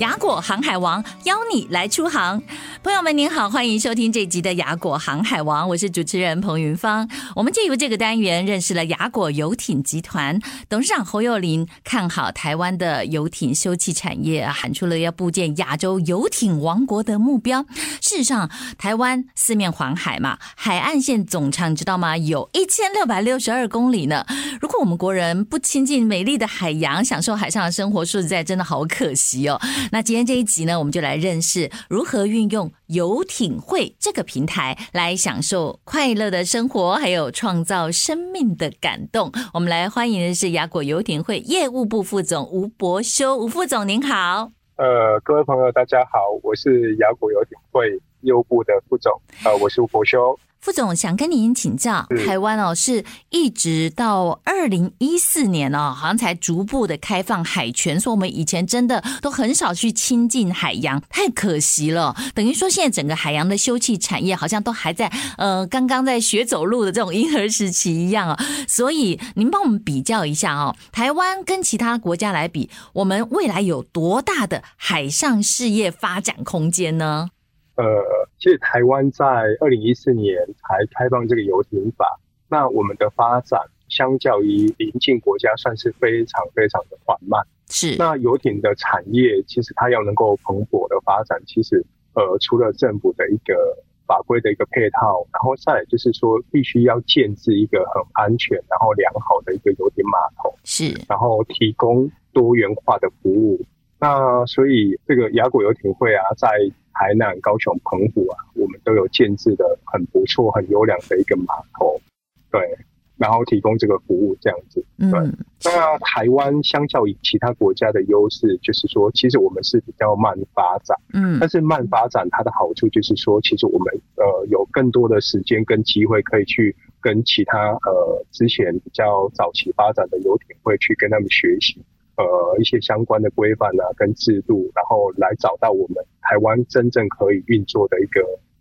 雅果航海王邀你来出航。朋友们您好，欢迎收听这集的雅果航海王，我是主持人彭云芳。我们借由这个单元认识了雅果游艇集团董事长侯幼林，看好台湾的游艇休憩产业，喊出了要布建亚洲游艇王国的目标。事实上，台湾四面环海嘛，海岸线总长知道吗？有一千六百六十二公里呢。如果我们国人不亲近美丽的海洋，享受海上的生活，说实在真的好可惜哦。那今天这一集呢，我们就来认识如何运用游艇会这个平台来享受快乐的生活，还有创造生命的感动。我们来欢迎的是雅果游艇会业务部副总吴柏修，吴副总您好。呃，各位朋友大家好，我是雅果游艇会业务部的副总，呃，我是吴柏修。副总想跟您请教，台湾哦是一直到二零一四年哦，好像才逐步的开放海权，所以我们以前真的都很少去亲近海洋，太可惜了。等于说现在整个海洋的休憩产业好像都还在呃刚刚在学走路的这种婴儿时期一样哦。所以您帮我们比较一下哦，台湾跟其他国家来比，我们未来有多大的海上事业发展空间呢？呃，其实台湾在二零一四年才开放这个游艇法，那我们的发展相较于邻近国家算是非常非常的缓慢。是，那游艇的产业其实它要能够蓬勃的发展，其实呃，除了政府的一个法规的一个配套，然后再来就是说必须要建置一个很安全然后良好的一个游艇码头，是，然后提供多元化的服务。那所以这个雅果游艇会啊，在台南、高雄、澎湖啊，我们都有建制的很不错、很优良的一个码头，对，然后提供这个服务这样子。对，嗯、那台湾相较于其他国家的优势，就是说，其实我们是比较慢发展，嗯，但是慢发展它的好处就是说，其实我们呃有更多的时间跟机会可以去跟其他呃之前比较早期发展的游艇会去跟他们学习。呃，一些相关的规范啊，跟制度，然后来找到我们台湾真正可以运作的一个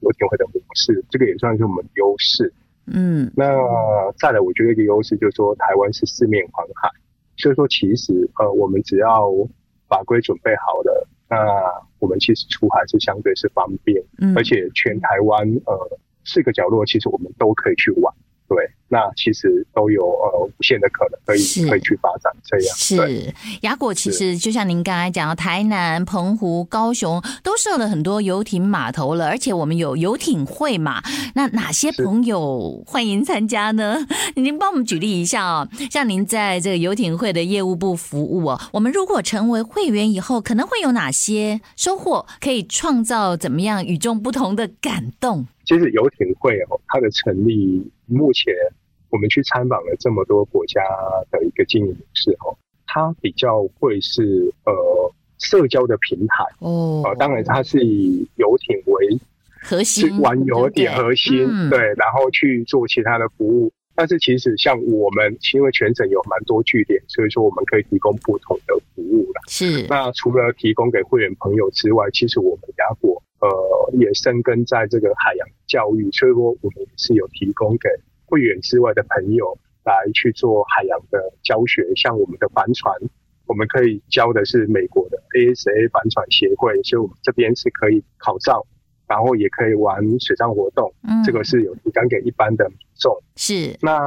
游艇会的模式，这个也算是我们的优势。嗯，那再来，我觉得一个优势就是说，台湾是四面环海，所以说其实呃，我们只要法规准备好了，那我们其实出海是相对是方便，嗯，而且全台湾呃四个角落，其实我们都可以去玩。对，那其实都有呃无限的可能，可以可以去发展这样。是雅果，其实就像您刚才讲，台南、澎湖、高雄都设了很多游艇码头了，而且我们有游艇会嘛。那哪些朋友欢迎参加呢？您帮我们举例一下哦。像您在这个游艇会的业务部服务哦，我们如果成为会员以后，可能会有哪些收获？可以创造怎么样与众不同的感动？其实游艇会哦，它的成立。目前我们去参访了这么多国家的一个经营模式哦，它比较会是呃社交的平台哦，呃，当然它是以游艇为核心，玩游艇核心对，然后去做其他的服务。但是其实像我们因为全省有蛮多据点，所以说我们可以提供不同的服务了。是，那除了提供给会员朋友之外，其实我们雅果。呃，也深耕在这个海洋教育，所以说我们也是有提供给会员之外的朋友来去做海洋的教学。像我们的帆船，我们可以教的是美国的 ASA 帆船协会，所以我们这边是可以考照，然后也可以玩水上活动。嗯，这个是有提供给一般的民众。是。那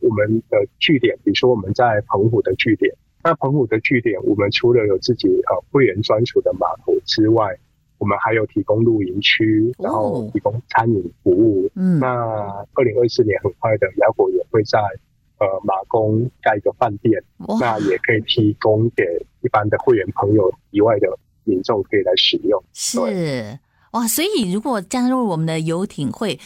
我们的据点，比如说我们在澎湖的据点，那澎湖的据点，我们除了有自己呃会员专属的码头之外，我们还有提供露营区，然后提供餐饮服务。嗯，那二零二四年很快的，雅果也会在呃马公盖一个饭店，那也可以提供给一般的会员朋友以外的民众可以来使用。是哇，所以如果加入我们的游艇会。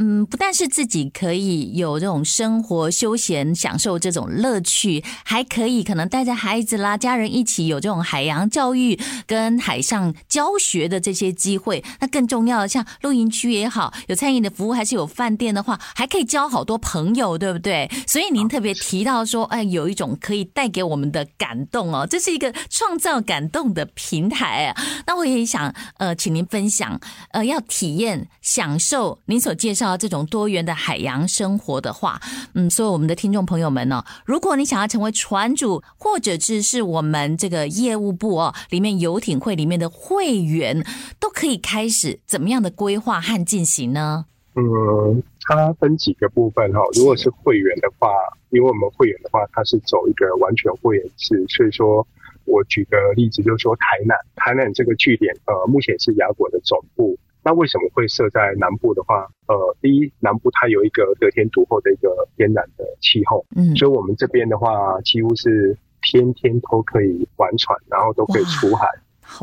嗯，不但是自己可以有这种生活休闲、享受这种乐趣，还可以可能带着孩子啦、家人一起有这种海洋教育跟海上教学的这些机会。那更重要的，像露营区也好，有餐饮的服务，还是有饭店的话，还可以交好多朋友，对不对？所以您特别提到说，哎，有一种可以带给我们的感动哦，这是一个创造感动的平台啊。那我也想，呃，请您分享，呃，要体验、享受您所介绍。啊这种多元的海洋生活的话，嗯，所以我们的听众朋友们呢，如果你想要成为船主，或者只是我们这个业务部哦里面游艇会里面的会员，都可以开始怎么样的规划和进行呢？嗯，它分几个部分哈。如果是会员的话，因为我们会员的话，它是走一个完全会员制，所以说我举个例子，就是说台南，台南这个据点，呃，目前是雅果的总部。那为什么会设在南部的话？呃，第一，南部它有一个得天独厚的一个天然的气候，嗯，所以我们这边的话，几乎是天天都可以玩船，然后都可以出海，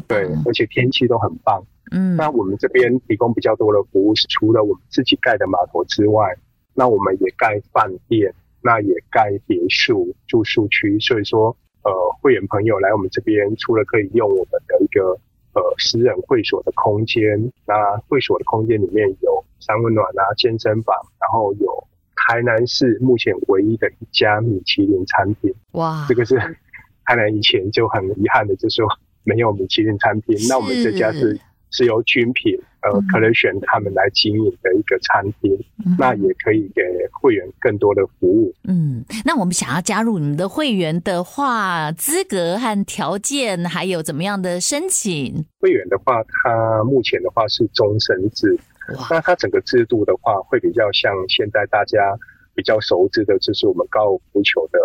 对，而且天气都很棒，嗯。那我们这边提供比较多的服务是，除了我们自己盖的码头之外，那我们也盖饭店，那也盖别墅住宿区，所以说，呃，会员朋友来我们这边，除了可以用我们的一个。呃，私人会所的空间，那会所的空间里面有三温暖啊、健身房，然后有台南市目前唯一的一家米其林餐厅。哇，这个是 台南以前就很遗憾的，就是说没有米其林餐厅。那我们这家是。是由军品呃，可能选他们来经营的一个餐厅，嗯，那也可以给会员更多的服务。嗯，那我们想要加入你们的会员的话，资格和条件还有怎么样的申请？会员的话，他目前的话是终身制，那他整个制度的话，会比较像现在大家比较熟知的，就是我们高尔夫球的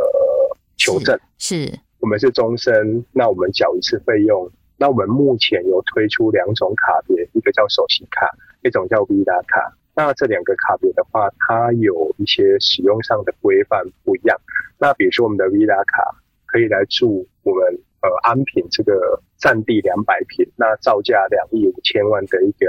球证。是，是我们是终身，那我们缴一次费用。那我们目前有推出两种卡别，一个叫首席卡，一种叫 Villa 卡。那这两个卡别的话，它有一些使用上的规范不一样。那比如说我们的 Villa 卡可以来住我们呃安平这个占地两百坪，那造价两亿五千万的一个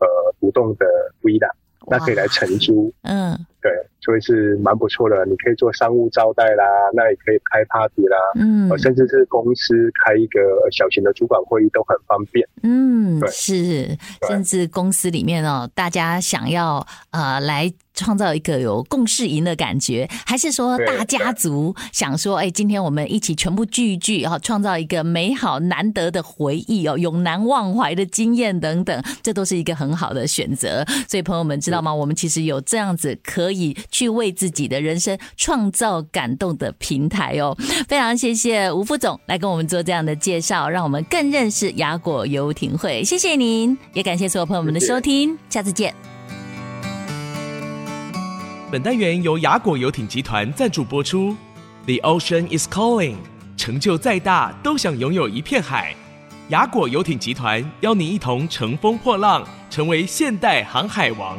呃独栋的 Villa，那可以来承租。嗯。对，所以是蛮不错的。你可以做商务招待啦，那也可以开 party 啦，嗯，甚至是公司开一个小型的主管会议都很方便。嗯，对，是，甚至公司里面哦，大家想要呃来。创造一个有共事营的感觉，还是说大家族想说，哎，今天我们一起全部聚一聚，哈，创造一个美好难得的回忆哦，永难忘怀的经验等等，这都是一个很好的选择。所以朋友们知道吗？我们其实有这样子可以去为自己的人生创造感动的平台哦。非常谢谢吴副总来跟我们做这样的介绍，让我们更认识雅果游艇会。谢谢您，也感谢所有朋友们的收听，下次见。本单元由雅果游艇集团赞助播出。The ocean is calling，成就再大都想拥有一片海。雅果游艇集团邀您一同乘风破浪，成为现代航海王。